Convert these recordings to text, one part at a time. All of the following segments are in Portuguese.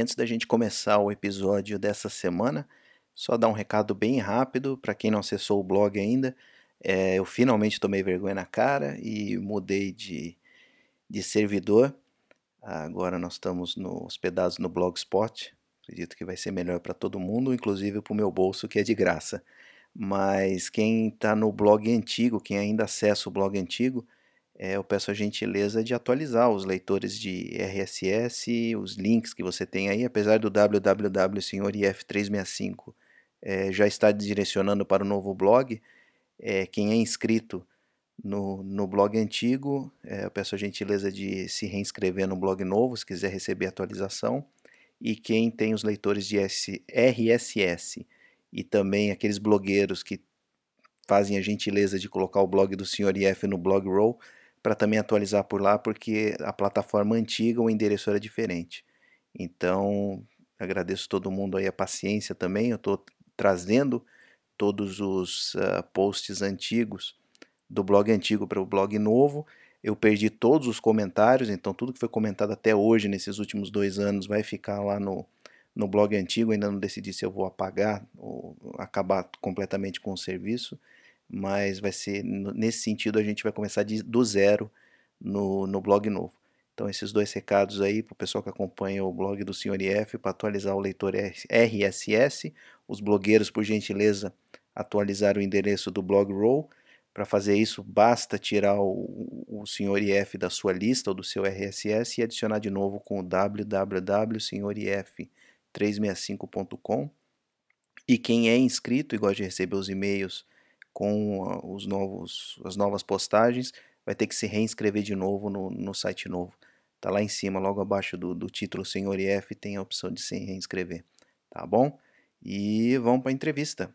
Antes da gente começar o episódio dessa semana, só dar um recado bem rápido para quem não acessou o blog ainda. É, eu finalmente tomei vergonha na cara e mudei de, de servidor. Agora nós estamos no, hospedados no Blogspot. Acredito que vai ser melhor para todo mundo, inclusive para o meu bolso, que é de graça. Mas quem está no blog antigo, quem ainda acessa o blog antigo, é, eu peço a gentileza de atualizar os leitores de RSS, os links que você tem aí, apesar do www.senhorif365 é, já está direcionando para o novo blog. É, quem é inscrito no, no blog antigo, é, eu peço a gentileza de se reinscrever no blog novo, se quiser receber atualização. E quem tem os leitores de RSS e também aqueles blogueiros que fazem a gentileza de colocar o blog do Sr. IF no blog roll, para também atualizar por lá, porque a plataforma antiga, o endereço era diferente. Então, agradeço todo mundo aí a paciência também. Eu estou trazendo todos os uh, posts antigos do blog antigo para o blog novo. Eu perdi todos os comentários, então tudo que foi comentado até hoje, nesses últimos dois anos, vai ficar lá no, no blog antigo. Ainda não decidi se eu vou apagar ou acabar completamente com o serviço, mas vai ser nesse sentido a gente vai começar de, do zero no, no blog novo. Então, esses dois recados aí para o pessoal que acompanha o blog do Sr. IF para atualizar o leitor RSS. Os blogueiros, por gentileza, atualizar o endereço do blog roll. Para fazer isso, basta tirar o, o Sr. IF da sua lista ou do seu RSS e adicionar de novo com o www.senhorif365.com. E quem é inscrito e gosta de receber os e-mails com os novos, as novas postagens, vai ter que se reinscrever de novo no, no site novo. Tá lá em cima, logo abaixo do, do título Senhor IF, tem a opção de se reinscrever. Tá bom? E vamos para a entrevista.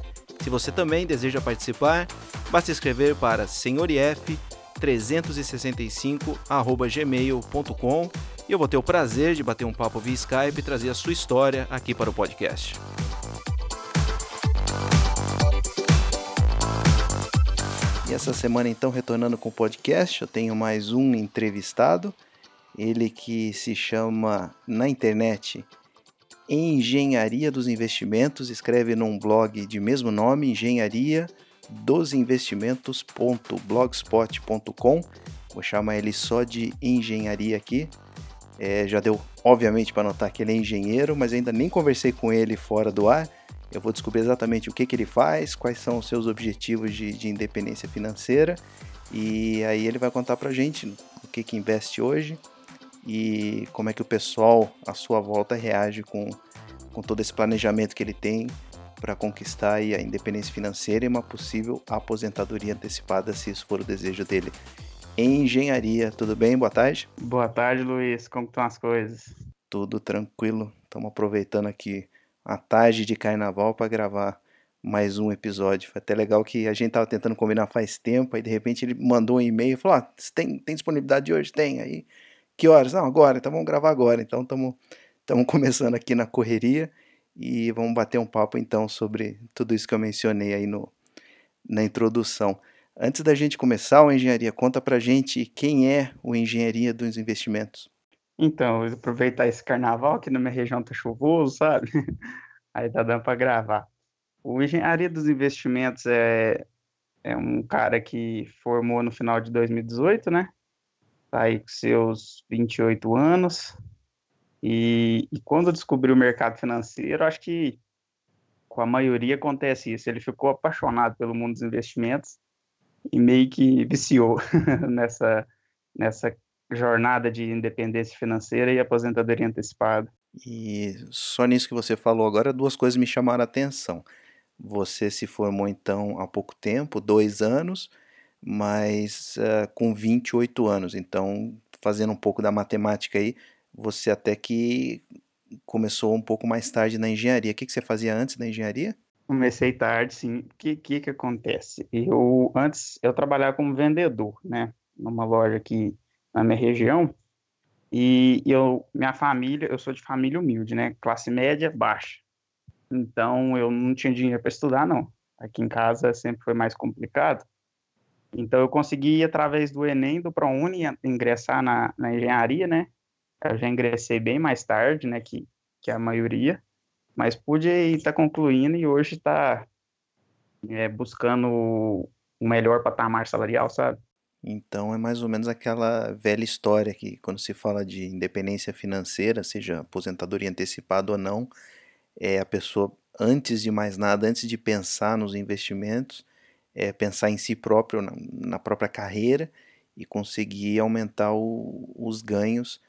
Se você também deseja participar, basta escrever para senhorif365@gmail.com e eu vou ter o prazer de bater um papo via Skype e trazer a sua história aqui para o podcast. E essa semana então retornando com o podcast, eu tenho mais um entrevistado, ele que se chama na internet Engenharia dos Investimentos, escreve num blog de mesmo nome, engenharia dos investimentos.blogspot.com. Vou chamar ele só de engenharia aqui. É, já deu, obviamente, para notar que ele é engenheiro, mas ainda nem conversei com ele fora do ar. Eu vou descobrir exatamente o que, que ele faz, quais são os seus objetivos de, de independência financeira. E aí ele vai contar para gente o que, que investe hoje, e como é que o pessoal à sua volta reage com, com todo esse planejamento que ele tem para conquistar a independência financeira e uma possível aposentadoria antecipada, se isso for o desejo dele. Em engenharia, tudo bem? Boa tarde. Boa tarde, Luiz. Como estão as coisas? Tudo tranquilo. Estamos aproveitando aqui a tarde de carnaval para gravar mais um episódio. Foi até legal que a gente estava tentando combinar faz tempo, aí de repente ele mandou um e-mail e falou: ah, tem, tem disponibilidade hoje? Tem. Aí que horas? Não, agora, então vamos gravar agora. Então estamos começando aqui na correria e vamos bater um papo então sobre tudo isso que eu mencionei aí no, na introdução. Antes da gente começar o Engenharia, conta pra gente quem é o Engenharia dos Investimentos. Então, vou aproveitar esse carnaval que na minha região tá chuvoso, sabe? Aí tá dando para gravar. O Engenharia dos Investimentos é, é um cara que formou no final de 2018, né? Tá aí com seus 28 anos. E, e quando descobriu o mercado financeiro, acho que com a maioria acontece isso. Ele ficou apaixonado pelo mundo dos investimentos e meio que viciou nessa, nessa jornada de independência financeira e aposentadoria antecipada. E só nisso que você falou agora, duas coisas me chamaram a atenção. Você se formou então há pouco tempo, dois anos, mas uh, com 28 anos. Então, fazendo um pouco da matemática aí, você até que começou um pouco mais tarde na engenharia. O que, que você fazia antes da engenharia? Comecei tarde, sim. O que, que que acontece? Eu antes eu trabalhava como vendedor, né, numa loja aqui na minha região. E eu, minha família, eu sou de família humilde, né, classe média baixa. Então eu não tinha dinheiro para estudar, não. Aqui em casa sempre foi mais complicado. Então eu consegui através do Enem, do ProUni, ingressar na, na engenharia, né? Eu já ingressei bem mais tarde, né, que, que a maioria, mas pude estar tá concluindo e hoje está é, buscando o melhor patamar salarial, sabe? Então é mais ou menos aquela velha história que quando se fala de independência financeira, seja aposentadoria antecipada ou não, é a pessoa antes de mais nada, antes de pensar nos investimentos, é pensar em si próprio, na, na própria carreira e conseguir aumentar o, os ganhos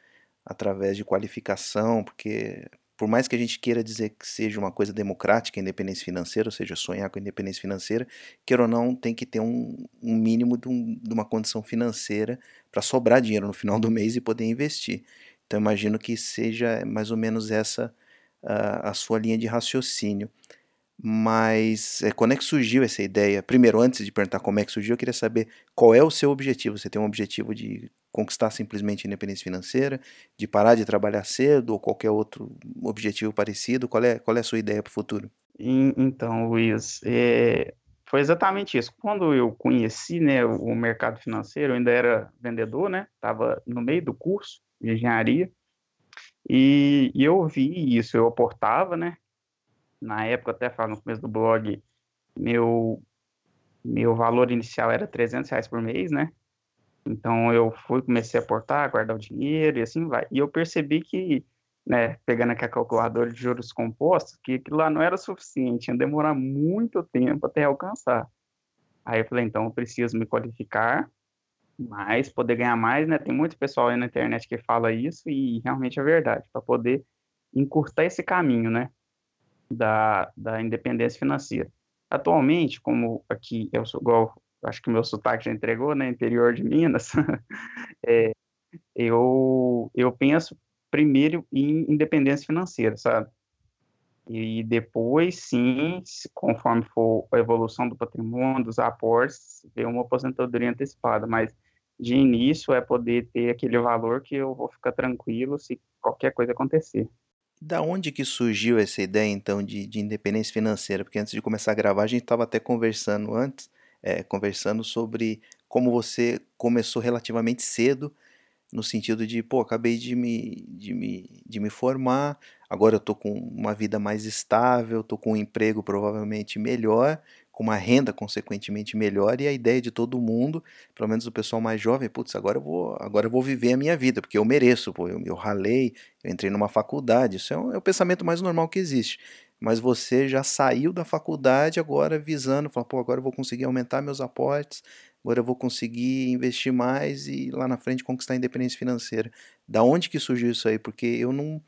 através de qualificação, porque por mais que a gente queira dizer que seja uma coisa democrática independência financeira, ou seja, sonhar com independência financeira, queira ou não, tem que ter um, um mínimo de, um, de uma condição financeira para sobrar dinheiro no final do mês e poder investir. Então imagino que seja mais ou menos essa a sua linha de raciocínio. Mas é, quando é que surgiu essa ideia? Primeiro, antes de perguntar como é que surgiu, eu queria saber qual é o seu objetivo. Você tem um objetivo de conquistar simplesmente a independência financeira, de parar de trabalhar cedo ou qualquer outro objetivo parecido? Qual é, qual é a sua ideia para o futuro? Então, Luiz, é, foi exatamente isso. Quando eu conheci né, o mercado financeiro, eu ainda era vendedor, né? Estava no meio do curso de engenharia. E, e eu vi isso, eu aportava, né? Na época, até falo no começo do blog, meu, meu valor inicial era 300 reais por mês, né? Então eu fui, comecei a aportar, guardar o dinheiro e assim vai. E eu percebi que, né, pegando aqui a calculadora de juros compostos, que aquilo lá não era suficiente, ia demorar muito tempo até alcançar. Aí eu falei, então eu preciso me qualificar mais, poder ganhar mais, né? Tem muito pessoal aí na internet que fala isso e realmente é verdade, para poder encurtar esse caminho, né? Da, da independência financeira. Atualmente, como aqui eu sou igual, acho que meu sotaque já entregou, né, interior de Minas, é, eu, eu penso primeiro em independência financeira, sabe? E depois, sim, conforme for a evolução do patrimônio, dos aportes, ver uma aposentadoria antecipada. Mas, de início, é poder ter aquele valor que eu vou ficar tranquilo se qualquer coisa acontecer. Da onde que surgiu essa ideia, então, de, de independência financeira? Porque antes de começar a gravar, a gente estava até conversando antes, é, conversando sobre como você começou relativamente cedo, no sentido de, pô, acabei de me, de me, de me formar, agora eu tô com uma vida mais estável, tô com um emprego provavelmente melhor, com uma renda consequentemente melhor e a ideia de todo mundo, pelo menos o pessoal mais jovem, putz, agora eu vou, agora eu vou viver a minha vida, porque eu mereço, pô, eu, eu ralei, eu entrei numa faculdade, isso é, um, é o pensamento mais normal que existe. Mas você já saiu da faculdade agora visando, fala, pô, agora eu vou conseguir aumentar meus aportes, agora eu vou conseguir investir mais e lá na frente conquistar a independência financeira. Da onde que surgiu isso aí? Porque eu não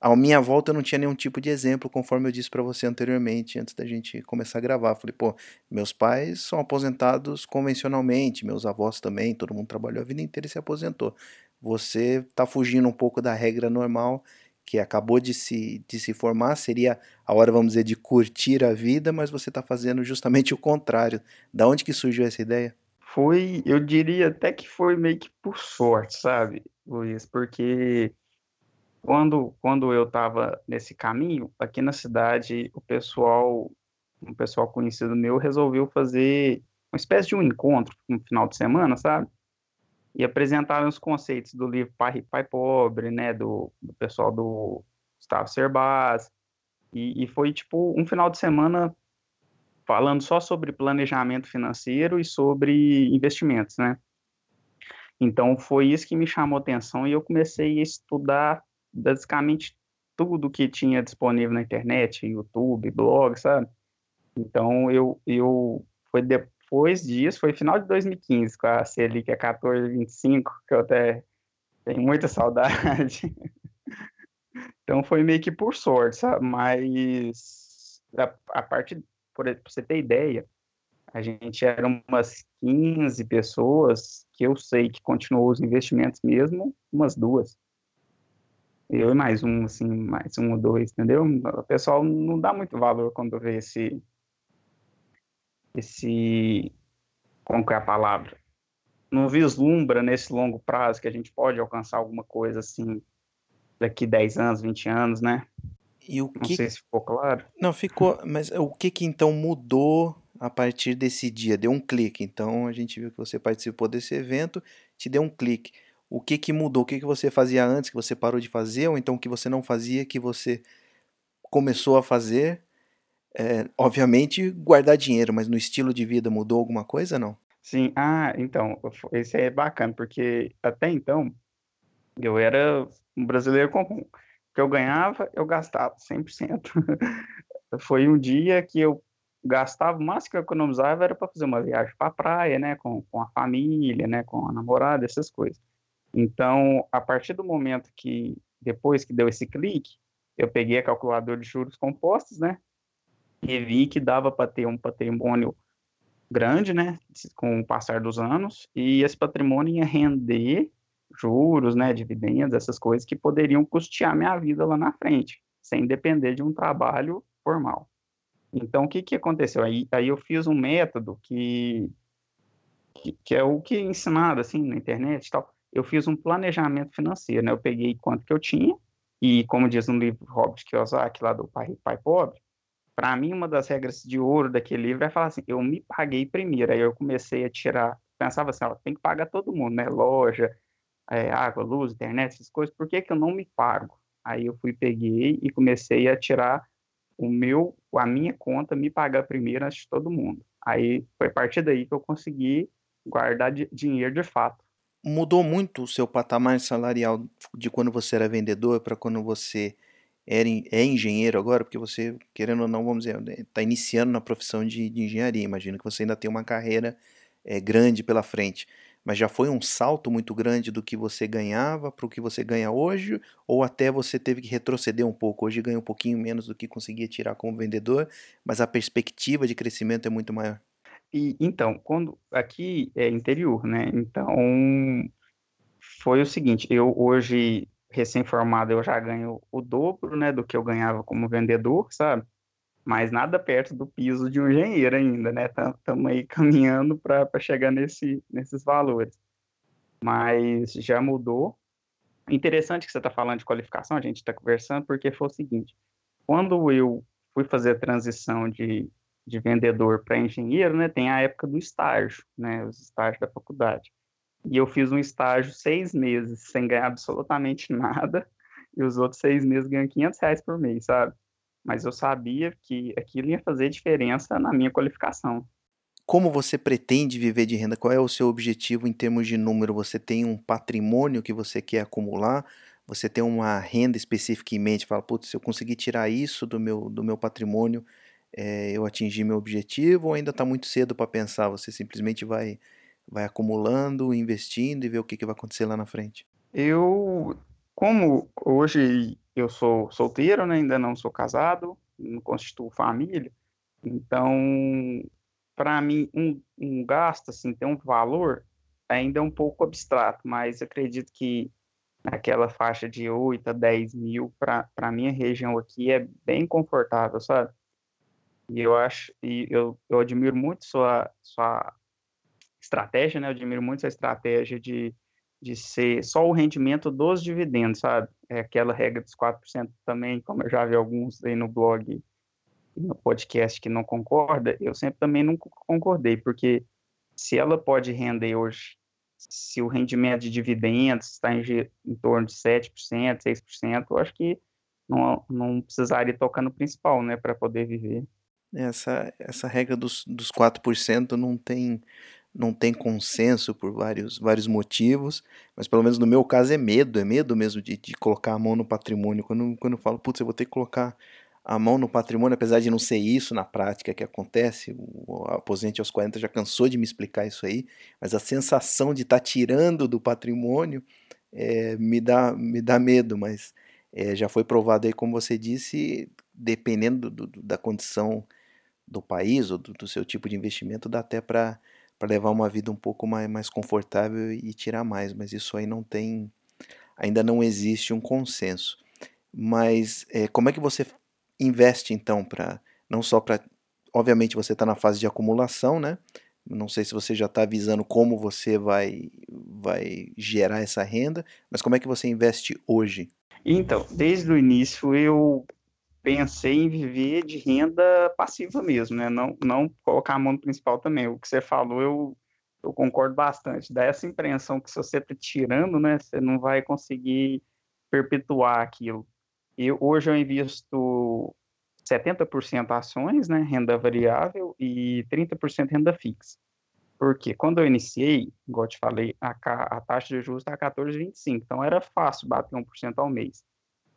à minha volta eu não tinha nenhum tipo de exemplo, conforme eu disse para você anteriormente, antes da gente começar a gravar. Falei, pô, meus pais são aposentados convencionalmente, meus avós também, todo mundo trabalhou a vida inteira e se aposentou. Você está fugindo um pouco da regra normal, que acabou de se, de se formar, seria a hora, vamos dizer, de curtir a vida, mas você está fazendo justamente o contrário. Da onde que surgiu essa ideia? Foi, eu diria até que foi meio que por sorte, sabe, Luiz? Porque quando, quando eu estava nesse caminho, aqui na cidade, o pessoal, um pessoal conhecido meu, resolveu fazer uma espécie de um encontro no final de semana, sabe? E apresentaram os conceitos do livro Pai Pai Pobre, né? Do, do pessoal do Gustavo Cerbasi. E, e foi, tipo, um final de semana falando só sobre planejamento financeiro e sobre investimentos, né? Então foi isso que me chamou atenção e eu comecei a estudar basicamente tudo que tinha disponível na internet, YouTube, blog, sabe? Então eu eu foi depois disso, foi final de 2015 com a Selic é 1425, que eu até tenho muita saudade. Então foi meio que por sorte, sabe? Mas a, a parte, por, você ter ideia, a gente era umas 15 pessoas que eu sei que continuou os investimentos mesmo, umas duas. Eu e mais um, assim, mais um ou dois, entendeu? O pessoal não dá muito valor quando vê esse. Esse. Como que é a palavra? Não vislumbra nesse longo prazo que a gente pode alcançar alguma coisa assim daqui 10 anos, 20 anos, né? E o Não que... sei se ficou claro. Não, ficou. Mas o que que então mudou a partir desse dia? Deu um clique. Então a gente viu que você participou desse evento, te deu um clique. O que que mudou? O que que você fazia antes que você parou de fazer? Ou então o que você não fazia que você começou a fazer? É, obviamente guardar dinheiro, mas no estilo de vida mudou alguma coisa, não? Sim, ah, então, esse é bacana, porque até então eu era um brasileiro comum. O que eu ganhava, eu gastava 100%. Foi um dia que eu gastava, o máximo que eu economizava era para fazer uma viagem para a praia, né, com, com a família, né, com a namorada, essas coisas. Então, a partir do momento que, depois que deu esse clique, eu peguei a calculadora de juros compostos, né, e vi que dava para ter um patrimônio grande, né, com o passar dos anos, e esse patrimônio ia render juros, né, dividendos, essas coisas que poderiam custear minha vida lá na frente, sem depender de um trabalho formal. Então, o que, que aconteceu? Aí, aí eu fiz um método que, que, que é o que é ensinado, assim, na internet e tal. Eu fiz um planejamento financeiro, né? Eu peguei quanto que eu tinha, e como diz no livro Robert Kiyosaki, lá do Pai Rico, Pai Pobre, para mim, uma das regras de ouro daquele livro é falar assim, eu me paguei primeiro, aí eu comecei a tirar, pensava assim, ó, tem que pagar todo mundo, né? Loja, é, água, luz, internet, essas coisas, por que, que eu não me pago? Aí eu fui, peguei e comecei a tirar o meu, a minha conta, me pagar primeiro antes de todo mundo. Aí foi a partir daí que eu consegui guardar dinheiro de fato. Mudou muito o seu patamar salarial de quando você era vendedor para quando você era, é engenheiro agora? Porque você, querendo ou não, vamos dizer, está iniciando na profissão de, de, engenharia. Imagino que você ainda tem uma carreira é, grande pela frente mas já foi um salto muito grande do que você ganhava para o que você ganha hoje? Ou até você teve que retroceder um pouco? Hoje ganha um pouquinho menos do que conseguia tirar como vendedor, mas a perspectiva de crescimento é muito maior. E, então, quando aqui é interior, né? Então, foi o seguinte: eu hoje, recém-formado, eu já ganho o dobro né, do que eu ganhava como vendedor, sabe? mas nada perto do piso de um engenheiro ainda, né? Estamos aí caminhando para chegar nesse, nesses valores. Mas já mudou. Interessante que você está falando de qualificação, a gente está conversando, porque foi o seguinte: quando eu fui fazer a transição de, de vendedor para engenheiro, né? Tem a época do estágio, né? Os estágios da faculdade. E eu fiz um estágio seis meses sem ganhar absolutamente nada, e os outros seis meses ganham 500 reais por mês, sabe? mas eu sabia que aquilo ia fazer diferença na minha qualificação. Como você pretende viver de renda? Qual é o seu objetivo em termos de número? Você tem um patrimônio que você quer acumular? Você tem uma renda específica em mente? Fala, putz, se eu conseguir tirar isso do meu, do meu patrimônio, é, eu atingi meu objetivo? Ou ainda está muito cedo para pensar? Você simplesmente vai, vai acumulando, investindo e ver o que, que vai acontecer lá na frente? Eu, como hoje eu sou solteiro, né? ainda não sou casado, não constituo família. Então, para mim, um, um gasto, assim, tem um valor ainda é um pouco abstrato, mas acredito que naquela faixa de 8 a 10 mil, para a minha região aqui, é bem confortável, sabe? E eu acho, e eu, eu admiro muito sua, sua estratégia, né? Eu admiro muito sua estratégia de de ser só o rendimento dos dividendos, sabe? É aquela regra dos 4% também, como eu já vi alguns aí no blog no podcast que não concorda, eu sempre também não concordei, porque se ela pode render hoje, se o rendimento de dividendos está em, em torno de 7%, 6%, eu acho que não, não precisaria tocar no principal, né, para poder viver. Essa, essa regra dos, dos 4% não tem não tem consenso por vários, vários motivos, mas pelo menos no meu caso é medo, é medo mesmo de, de colocar a mão no patrimônio. Quando, quando eu falo, putz, eu vou ter que colocar a mão no patrimônio, apesar de não ser isso na prática que acontece, o aposente aos 40 já cansou de me explicar isso aí, mas a sensação de estar tá tirando do patrimônio é, me, dá, me dá medo, mas é, já foi provado aí, como você disse, dependendo do, do, da condição do país ou do, do, seu tipo de investimento, dá até para levar uma vida um pouco mais, mais confortável e tirar mais, mas isso aí não tem, ainda não existe um consenso. Mas é, como é que você investe então para não só para obviamente você está na fase de acumulação, né? Não sei se você já está avisando como você vai vai gerar essa renda, mas como é que você investe hoje? Então, desde o início eu pensei em viver de renda passiva mesmo, né? Não, não colocar a mão no principal também. O que você falou, eu, eu concordo bastante. Dá essa impressão que se você está tirando, né, você não vai conseguir perpetuar aquilo. E hoje eu invisto 70% ações, né, renda variável, e 30% renda fixa. Porque quando eu iniciei, igual eu te falei, a, a taxa de juros está 14,25, então era fácil bater 1% ao mês.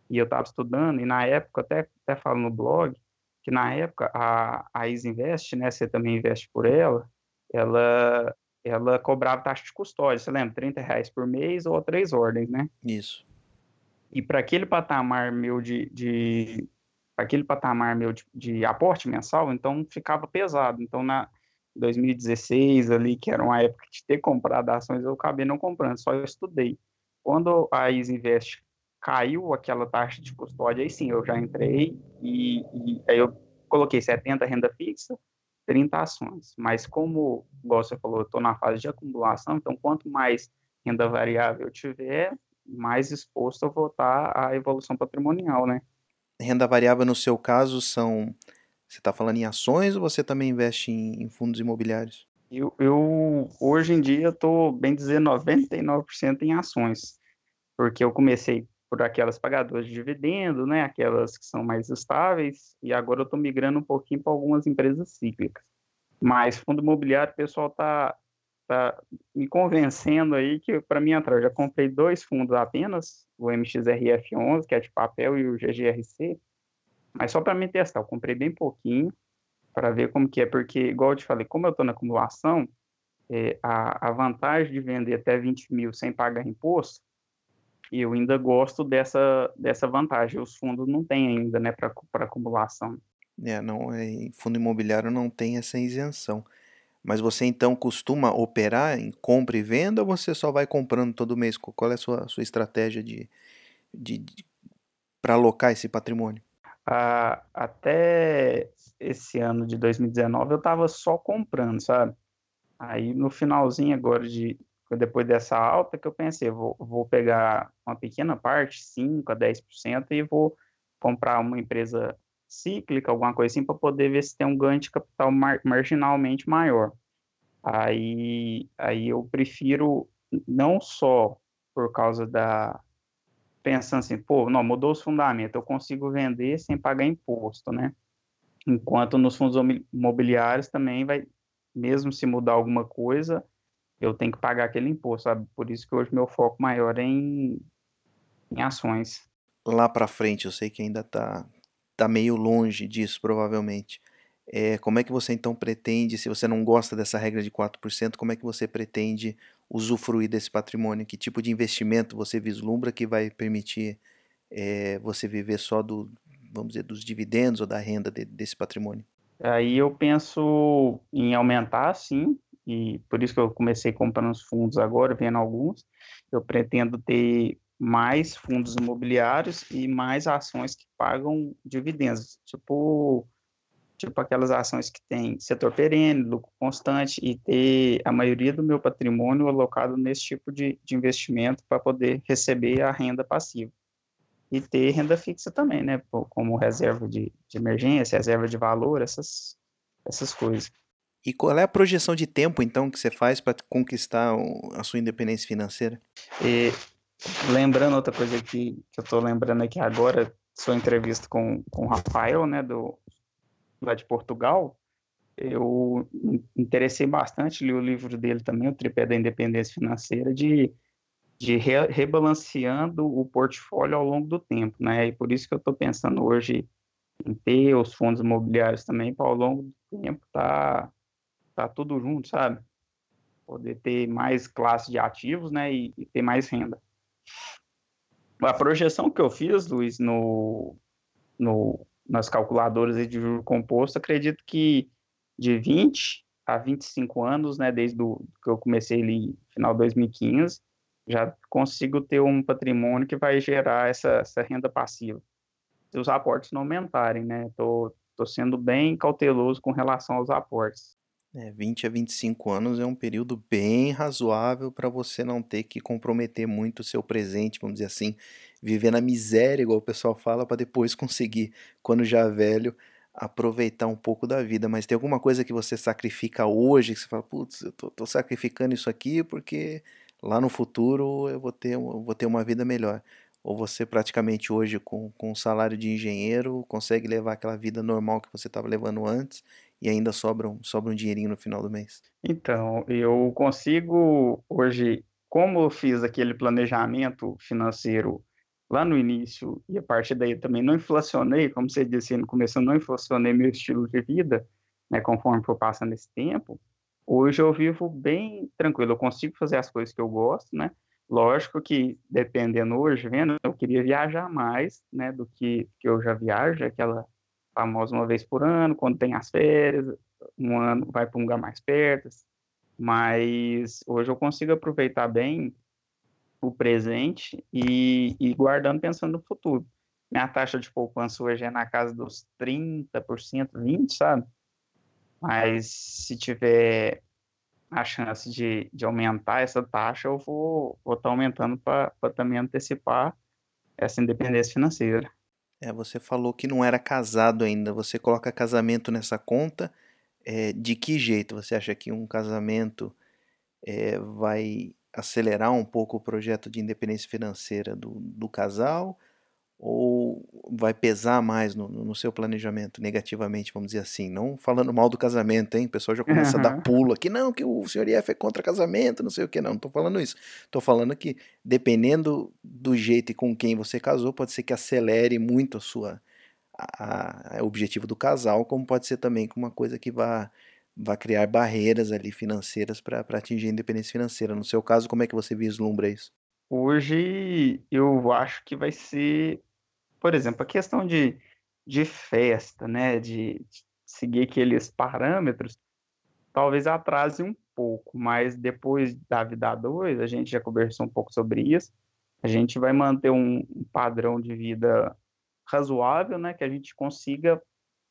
E eu estava estudando, e na época, até, até falo no blog, que na época a, a Isinvest, né, você também investe por ela, ela, ela cobrava taxa de custódia, você lembra? 30 reais por mês ou três ordens, né? Isso. E para aquele patamar meu de, de aquele patamar meu de, de, aporte mensal, então ficava pesado. Então, na 2016 ali, que era uma época de ter comprado ações, eu acabei não comprando, só eu estudei. Quando a Isinvest caiu aquela taxa de custódia, aí sim, eu já entrei e, e aí eu coloquei 70 renda fixa, 30 ações. Mas como, igual você falou, eu estou na fase de acumulação, então quanto mais renda variável eu tiver, mais exposto eu vou estar à evolução patrimonial, né? Renda variável, no seu caso, são. Você está falando em ações ou você também investe em, em fundos imobiliários? Eu, eu, hoje em dia, estou, bem dizer, 99% em ações, porque eu comecei por aquelas pagadoras de dividendo, né, aquelas que são mais estáveis, e agora eu estou migrando um pouquinho para algumas empresas cíclicas. Mas fundo imobiliário, o pessoal está tá me convencendo aí que para mim eu já comprei dois fundos apenas, o MXRF11, que é de papel, e o GGRC, mas só para me testar, eu comprei bem pouquinho para ver como que é, porque igual eu te falei, como eu estou na acumulação, é, a, a vantagem de vender até 20 mil sem pagar imposto, eu ainda gosto dessa, dessa vantagem. Os fundos não têm ainda, né, para acumulação. É, não, é, fundo imobiliário não tem essa isenção. Mas você então costuma operar em compra e venda ou você só vai comprando todo mês? Qual é a sua, sua estratégia de, de, de para alocar esse patrimônio? Ah, até esse ano de 2019 eu estava só comprando, sabe? Aí no finalzinho agora de depois dessa alta que eu pensei, vou, vou pegar uma pequena parte, 5 a 10% e vou comprar uma empresa cíclica, alguma coisa assim, para poder ver se tem um ganho de capital mar, marginalmente maior. Aí, aí eu prefiro não só por causa da pensando assim, pô, não, mudou os fundamentos, eu consigo vender sem pagar imposto, né? Enquanto nos fundos imobiliários também vai, mesmo se mudar alguma coisa, eu tenho que pagar aquele imposto, sabe? Por isso que hoje meu foco maior é em, em ações. Lá para frente, eu sei que ainda está tá meio longe disso, provavelmente. É, como é que você então pretende, se você não gosta dessa regra de 4%, como é que você pretende usufruir desse patrimônio? Que tipo de investimento você vislumbra que vai permitir é, você viver só do, vamos dizer, dos dividendos ou da renda de, desse patrimônio? Aí eu penso em aumentar, sim, e por isso que eu comecei comprando os fundos agora, vendo alguns. Eu pretendo ter mais fundos imobiliários e mais ações que pagam dividendos, tipo tipo aquelas ações que tem setor perene, lucro constante e ter a maioria do meu patrimônio alocado nesse tipo de, de investimento para poder receber a renda passiva. E ter renda fixa também, né, como reserva de, de emergência, reserva de valor, essas, essas coisas. E qual é a projeção de tempo, então, que você faz para conquistar a sua independência financeira? E, lembrando outra coisa que, que eu estou lembrando aqui agora, sua entrevista com, com o Rafael, né, do, lá de Portugal, eu interessei bastante, li o livro dele também, o Tripé da Independência Financeira, de, de re, rebalanceando o portfólio ao longo do tempo, né, e por isso que eu estou pensando hoje em ter os fundos imobiliários também, para ao longo do tempo tá tá tudo junto, sabe? Poder ter mais classe de ativos, né, e, e ter mais renda. A projeção que eu fiz, Luiz, no, no, nas calculadoras de juro composto, acredito que de 20 a 25 anos, né, desde o, que eu comecei ali final de 2015, já consigo ter um patrimônio que vai gerar essa, essa renda passiva. Se os aportes não aumentarem, né? Tô, tô sendo bem cauteloso com relação aos aportes. É, 20 a 25 anos é um período bem razoável para você não ter que comprometer muito o seu presente, vamos dizer assim, viver na miséria, igual o pessoal fala, para depois conseguir, quando já velho, aproveitar um pouco da vida. Mas tem alguma coisa que você sacrifica hoje, que você fala, putz, eu tô, tô sacrificando isso aqui porque lá no futuro eu vou ter, eu vou ter uma vida melhor. Ou você praticamente hoje, com, com um salário de engenheiro, consegue levar aquela vida normal que você estava levando antes e ainda sobra um, sobra um dinheirinho no final do mês? Então, eu consigo hoje, como eu fiz aquele planejamento financeiro lá no início e a partir daí também não inflacionei, como você disse no começo, eu não inflacionei meu estilo de vida, né, conforme for passando esse tempo, hoje eu vivo bem tranquilo, eu consigo fazer as coisas que eu gosto, né, lógico que dependendo hoje, vendo, eu queria viajar mais, né, do que, que eu já viajo, aquela famosa uma vez por ano, quando tem as férias, um ano vai para um lugar mais perto, mas hoje eu consigo aproveitar bem o presente e, e guardando pensando no futuro. Minha taxa de poupança hoje é na casa dos 30%, 20%, sabe? Mas se tiver a chance de, de aumentar essa taxa, eu vou estar vou tá aumentando para também antecipar essa independência financeira. É, você falou que não era casado ainda. Você coloca casamento nessa conta. É, de que jeito? Você acha que um casamento é, vai acelerar um pouco o projeto de independência financeira do, do casal? Ou vai pesar mais no, no, seu planejamento negativamente, vamos dizer assim? Não falando mal do casamento, hein? O pessoal já começa uhum. a dar pulo aqui. Não, que o senhor IF é contra casamento, não sei o que. Não, não tô falando isso. Tô falando que, dependendo do jeito e com quem você casou, pode ser que acelere muito a sua a, a, objetivo do casal, como pode ser também com uma coisa que vá vai criar barreiras ali financeiras para atingir a independência financeira. No seu caso, como é que você vislumbra isso? Hoje eu acho que vai ser, por exemplo, a questão de, de festa, né, de, de seguir aqueles parâmetros, talvez atrase um pouco, mas depois da vida 2, a gente já conversou um pouco sobre isso, a gente vai manter um, um padrão de vida razoável, né, que a gente consiga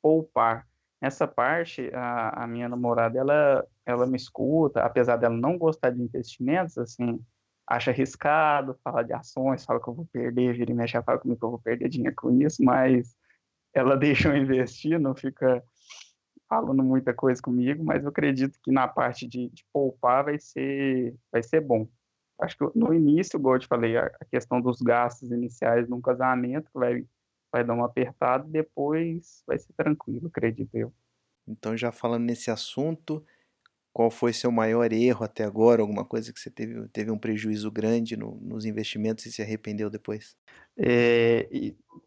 poupar. Nessa parte, a, a, minha namorada, ela, ela me escuta, apesar dela não gostar de investimentos, assim, acha arriscado falar de ações, fala que eu vou perder, vira e mexe, fala comigo que eu vou perder dinheiro com isso, mas ela deixa eu investir, não fica falando muita coisa comigo, mas eu acredito que na parte de, de poupar vai ser, vai ser bom. Acho que no início, igual eu te falei, a, questão dos gastos iniciais num casamento, vai vai dar uma apertada e depois vai ser tranquilo, acredito eu. Então, já falando nesse assunto, qual foi seu maior erro até agora? Alguma coisa que você teve, teve um prejuízo grande no, nos investimentos e se arrependeu depois? É,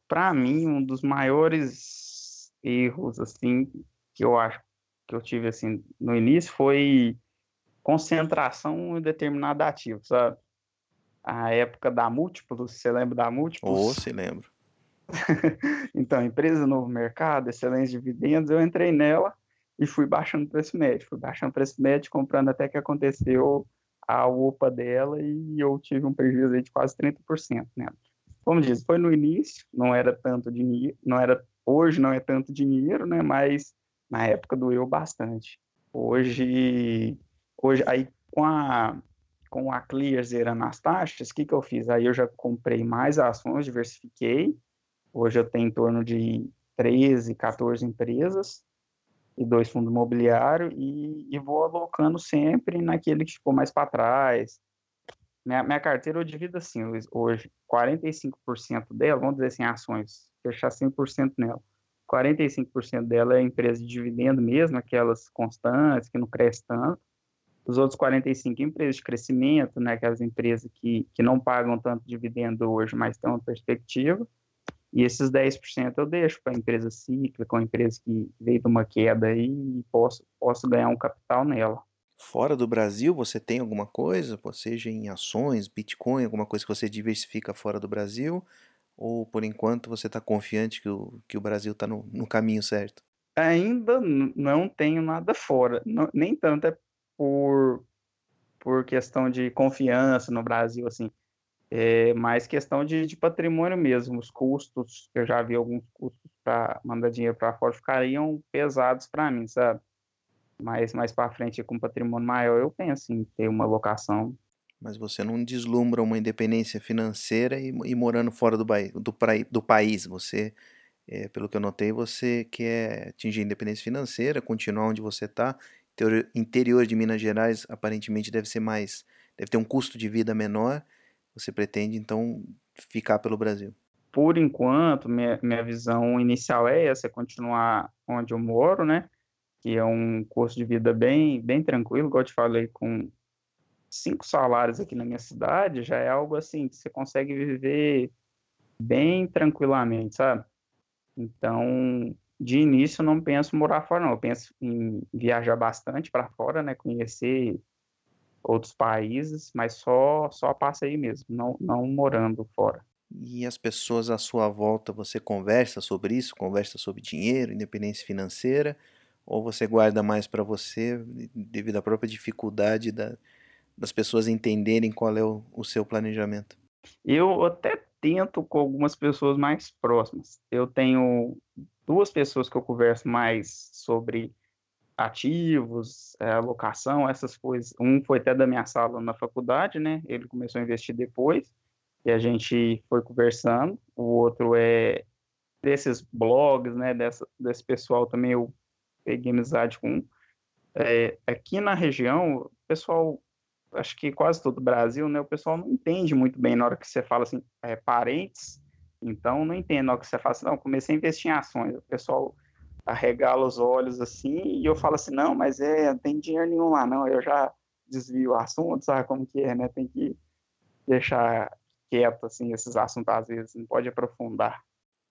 Para mim, um dos maiores erros assim que eu acho que eu tive assim no início foi concentração em determinado ativo, sabe? A época da Múltiplos, você lembra da Múltiplos? Oh, se lembro. então, empresa novo mercado, excelência dividendos, eu entrei nela e fui baixando o preço médio, fui baixando o preço médio, comprando até que aconteceu a UPA dela e eu tive um prejuízo aí de quase 30% nela. Como diz, foi no início, não era tanto dinheiro, não era hoje não é tanto dinheiro, né, mas na época doeu bastante. Hoje hoje aí com a com a Clear zerando as taxas, o que, que eu fiz? Aí eu já comprei mais ações, diversifiquei, Hoje eu tenho em torno de 13, 14 empresas e dois fundos imobiliários e, e vou alocando sempre naquele que ficou mais para trás. Minha, minha carteira eu divido assim, hoje 45% dela, vamos dizer assim, ações, fechar 100% nela. 45% dela é empresa de dividendo mesmo, aquelas constantes, que não crescem tanto. Os outros 45% empresas de crescimento, né, aquelas empresas que, que não pagam tanto dividendo hoje, mas têm uma perspectiva. E esses 10% eu deixo para a empresa cíclica, com a empresa que veio de uma queda aí e posso, posso ganhar um capital nela. Fora do Brasil, você tem alguma coisa, seja em ações, Bitcoin, alguma coisa que você diversifica fora do Brasil? Ou por enquanto você está confiante que o, que o Brasil está no, no caminho certo? Ainda não tenho nada fora, não, nem tanto é por, por questão de confiança no Brasil, assim, é mais questão de, de patrimônio mesmo. Os custos, eu já vi alguns custos para mandar dinheiro para fora ficariam pesados para mim, sabe? Mas mais para frente, com patrimônio maior, eu penso em ter uma locação. Mas você não deslumbra uma independência financeira e, e morando fora do, do, do país. Você, é, pelo que eu notei, você quer atingir independência financeira, continuar onde você está. Interior de Minas Gerais aparentemente deve ser mais, deve ter um custo de vida menor você pretende então ficar pelo Brasil? Por enquanto, minha, minha visão inicial é essa, é continuar onde eu moro, né? Que é um custo de vida bem, bem tranquilo, igual eu te falei, com cinco salários aqui na minha cidade, já é algo assim que você consegue viver bem tranquilamente, sabe? Então, de início, não penso em morar fora, não. Eu penso em viajar bastante para fora, né? Conhecer outros países, mas só só passa aí mesmo, não, não morando fora. E as pessoas à sua volta, você conversa sobre isso? Conversa sobre dinheiro, independência financeira? Ou você guarda mais para você devido à própria dificuldade da, das pessoas entenderem qual é o, o seu planejamento? Eu até tento com algumas pessoas mais próximas. Eu tenho duas pessoas que eu converso mais sobre ativos, é, alocação, essas coisas. Um foi até da minha sala na faculdade, né? Ele começou a investir depois e a gente foi conversando. O outro é desses blogs, né? Dessa, desse pessoal também eu peguei amizade com. É, aqui na região, o pessoal, acho que quase todo o Brasil, né? O pessoal não entende muito bem na hora que você fala assim, é, parentes. Então, não entendo na hora que você fala assim, não, comecei a investir em ações. O pessoal arregala os olhos assim, e eu falo assim, não, mas é, não tem dinheiro nenhum lá, não, eu já desvio o assunto, sabe como que é, né, tem que deixar quieto, assim, esses assuntos às vezes, não pode aprofundar.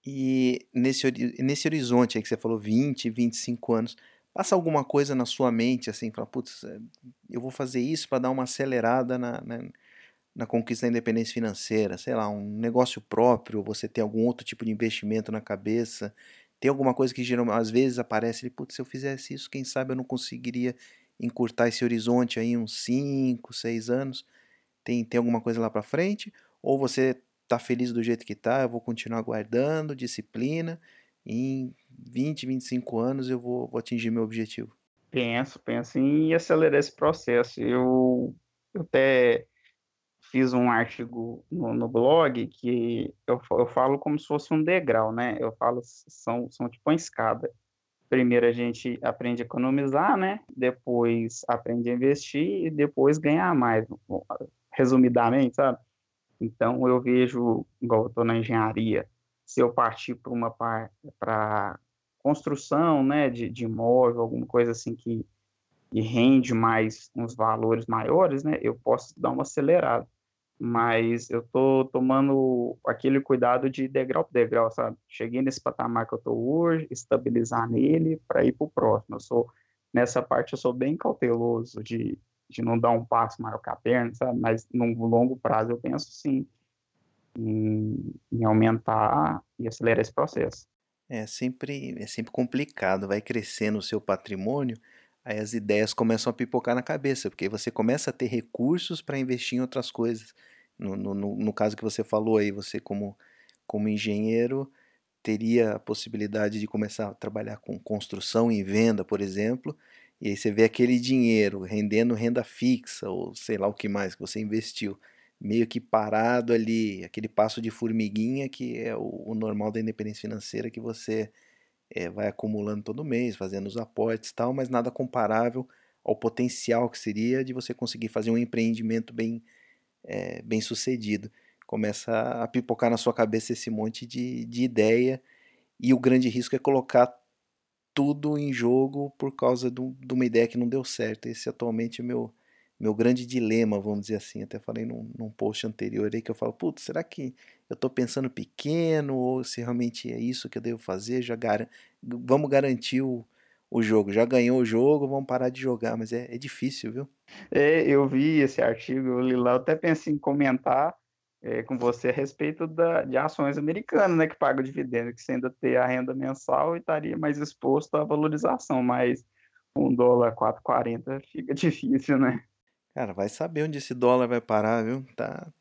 E nesse, nesse horizonte aí que você falou, 20, 25 anos, passa alguma coisa na sua mente, assim, fala, putz, é, eu vou fazer isso para dar uma acelerada na, na, na, conquista da independência financeira, sei lá, um negócio próprio, você ter algum outro tipo de investimento na cabeça, tem alguma coisa que geralmente, às vezes aparece ele, putz, se eu fizesse isso, quem sabe eu não conseguiria encurtar esse horizonte aí uns 5, 6 anos. Tem, tem alguma coisa lá para frente? Ou você tá feliz do jeito que tá, eu vou continuar guardando, disciplina, em 20, 25 anos eu vou, vou atingir meu objetivo? Penso, penso em acelerar esse processo. Eu, eu até fiz um artigo no, no blog que eu, eu falo como se fosse um degrau, né? Eu falo, são, são tipo uma escada. Primeiro a gente aprende a economizar, né? Depois aprende a investir e depois ganhar mais, resumidamente, sabe? Então eu vejo, igual eu estou na engenharia, se eu partir para uma para construção, né, de, de imóvel, alguma coisa assim que, que rende mais uns valores maiores, né, eu posso dar uma acelerada mas eu tô tomando aquele cuidado de degrau por degrau, sabe? Cheguei nesse patamar que eu tô hoje, estabilizar nele para ir para o próximo. Eu sou nessa parte eu sou bem cauteloso de, de não dar um passo maior que a perna, sabe? Mas no longo prazo eu penso sim em, em aumentar e acelerar esse processo. É sempre é sempre complicado, vai crescendo o seu patrimônio, aí as ideias começam a pipocar na cabeça, porque você começa a ter recursos para investir em outras coisas. No, no, no, caso que você falou aí, você como, como engenheiro teria a possibilidade de começar a trabalhar com construção e venda, por exemplo, e aí você vê aquele dinheiro rendendo renda fixa, ou sei lá o que mais que você investiu, meio que parado ali, aquele passo de formiguinha que é o, o normal da independência financeira que você é, vai acumulando todo mês, fazendo os aportes e tal, mas nada comparável ao potencial que seria de você conseguir fazer um empreendimento bem, é, bem sucedido. Começa a pipocar na sua cabeça esse monte de, de ideia e o grande risco é colocar tudo em jogo por causa de uma ideia que não deu certo. Esse atualmente é meu, meu grande dilema, vamos dizer assim. Até falei num, num post anterior aí que eu falo, putz, será que eu estou pensando pequeno ou se realmente é isso que eu devo fazer? Já gar... Vamos garantir o, o jogo. Já ganhou o jogo, vamos parar de jogar, mas é, é difícil, viu? É, eu vi esse artigo, eu li lá, eu até pensei em comentar é, com você a respeito da, de ações americanas, né, que pagam dividendo, que você ainda ter a renda mensal e estaria mais exposto à valorização, mas um dólar 4,40 fica difícil, né? Cara, vai saber onde esse dólar vai parar, viu? Tá,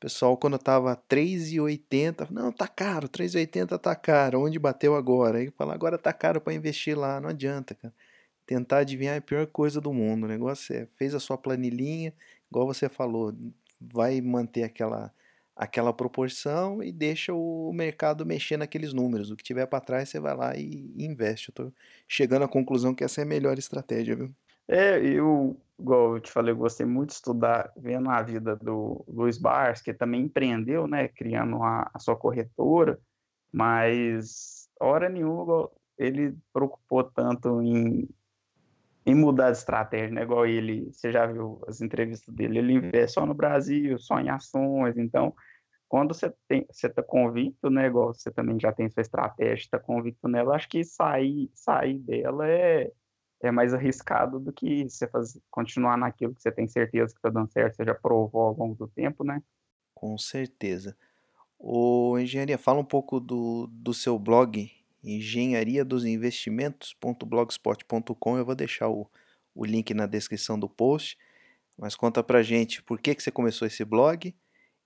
Pessoal, quando tava 3,80, não, tá caro, 3,80 tá caro, onde bateu agora? Aí fala, agora tá caro para investir lá, não adianta, cara. Tentar adivinhar é a pior coisa do mundo. O negócio é, fez a sua planilhinha, igual você falou, vai manter aquela aquela proporção e deixa o mercado mexer naqueles números. O que tiver para trás, você vai lá e, investe. Eu tô chegando à conclusão que essa é a melhor estratégia, viu? É, eu, igual eu te falei, eu gostei muito de estudar, vendo a vida do Luiz Bars, que também empreendeu, né, criando a, a sua corretora, mas hora nenhuma ele preocupou tanto em, em mudar de estratégia, né, igual ele, você já viu as entrevistas dele, ele investe só no Brasil, só em ações, então, quando você tem, você está convicto, né, igual você também já tem sua estratégia, está convicto nela, acho que sair, sair dela é é mais arriscado do que você fazer, continuar naquilo que você tem certeza que está dando certo, você já provou ao longo do tempo, né? Com certeza. O Engenharia, fala um pouco do, do seu blog, engenharia dos investimentos.blogspot.com. Eu vou deixar o, o link na descrição do post. Mas conta pra gente por que, que você começou esse blog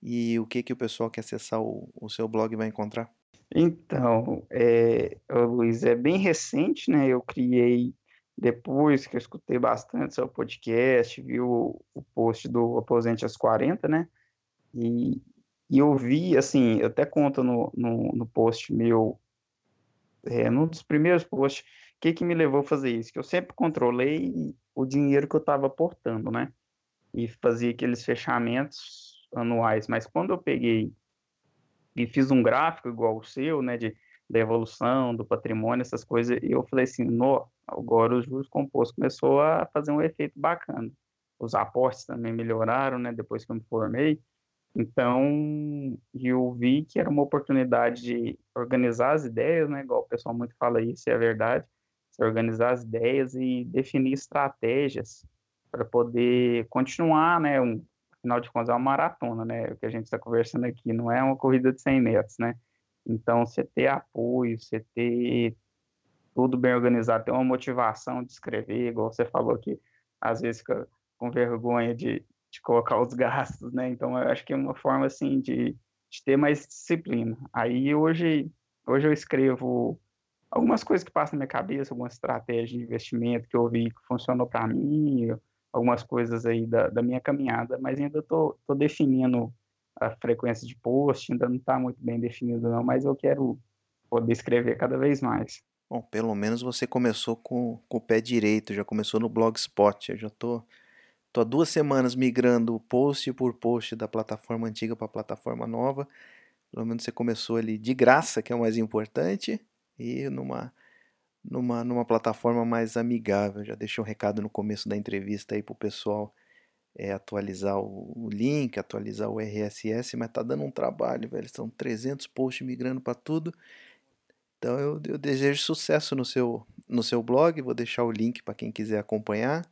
e o que, que o pessoal que acessar o, o seu blog vai encontrar. Então, é, Luiz, é bem recente, né? Eu criei depois que eu escutei bastante seu podcast, vi o, o post do Aposente aos 40, né? E, e eu vi, assim, eu até conto no, no, no post meu, é, num dos primeiros posts, o que, que me levou a fazer isso? Que eu sempre controlei o dinheiro que eu estava aportando, né? E fazia aqueles fechamentos anuais. Mas quando eu peguei e fiz um gráfico igual o seu, né? De, da evolução, do patrimônio, essas coisas, e eu falei assim, no, Agora os juros compostos começou a fazer um efeito bacana. Os aportes também melhoraram, né, depois que eu me formei. Então, eu vi que era uma oportunidade de organizar as ideias, né, igual o pessoal muito fala isso, é verdade, organizar as ideias e definir estratégias para poder continuar, né, um, afinal de contas é uma maratona, né, o que a gente está conversando aqui, não é uma corrida de 100 metros, né, então, você ter apoio, você ter tudo bem organizado, ter uma motivação de escrever, igual você falou que às vezes fica com vergonha de, de colocar os gastos, né? Então eu acho que é uma forma assim de, de ter mais disciplina. Aí hoje, hoje eu escrevo algumas coisas que passam na minha cabeça, algumas estratégias de investimento que eu vi que funcionou para mim, algumas coisas aí da, da minha caminhada, mas ainda tô, tô definindo a frequência de post, ainda não está muito bem definido não, mas eu quero poder escrever cada vez mais. Bom, pelo menos você começou com, com o pé direito, já começou no Blogspot. Eu já tô, tô há duas semanas migrando post por post da plataforma antiga para a plataforma nova. Pelo menos você começou ali de graça, que é o mais importante, e numa, numa, numa plataforma mais amigável. Já deixei um recado no começo da entrevista aí pro pessoal é, atualizar o, link, atualizar o RSS, mas tá dando um trabalho, velho. São 300 posts migrando para tudo. Então eu, eu, desejo sucesso no seu, no seu blog, vou deixar o link para quem quiser acompanhar.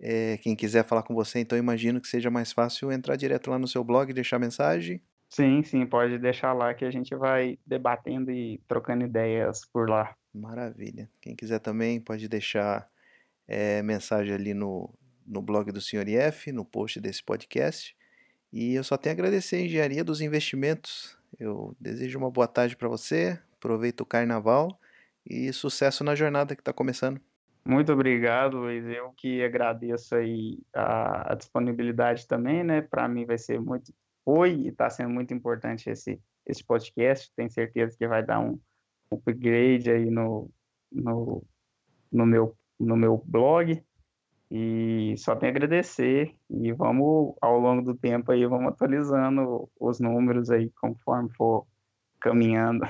É, quem quiser falar com você, então imagino que seja mais fácil entrar direto lá no seu blog e deixar mensagem. Sim, sim, pode deixar lá que a gente vai debatendo e trocando ideias por lá. Maravilha. Quem quiser também pode deixar é, mensagem ali no, no blog do Sr. IF, no post desse podcast. E eu só tenho a agradecer a Engenharia dos Investimentos. Eu desejo uma boa tarde para você, aproveita o carnaval e sucesso na jornada que está começando. Muito obrigado, Luiz. Eu que agradeço aí a, a disponibilidade também, né? Para mim vai ser muito, foi e está sendo muito importante esse, esse podcast. Tenho certeza que vai dar um upgrade aí no, no, no, meu, no meu blog. E só tenho a agradecer e vamos, ao longo do tempo aí, vamos atualizando os números aí conforme for caminhando.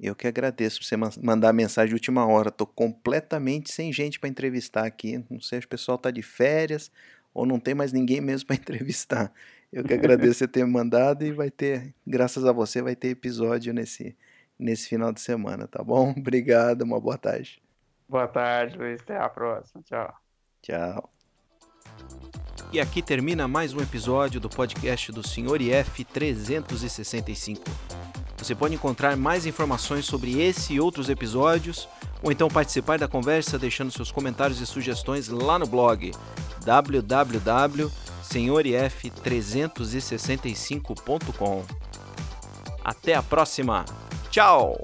Eu que agradeço por você mandar mensagem de última hora. Estou completamente sem gente para entrevistar aqui. Não sei se o pessoal está de férias ou não tem mais ninguém mesmo para entrevistar. Eu que agradeço você ter me mandado e vai ter, graças a você, vai ter episódio nesse, nesse final de semana, tá bom? Obrigado, uma boa tarde. Boa tarde, Luiz. Até a próxima. Tchau. Tchau. E aqui termina mais um episódio do podcast do Sr. IF 365. Você pode encontrar mais informações sobre esse e outros episódios, ou então participar da conversa deixando seus comentários e sugestões lá no blog www.senhorif365.com. Até a próxima! Tchau!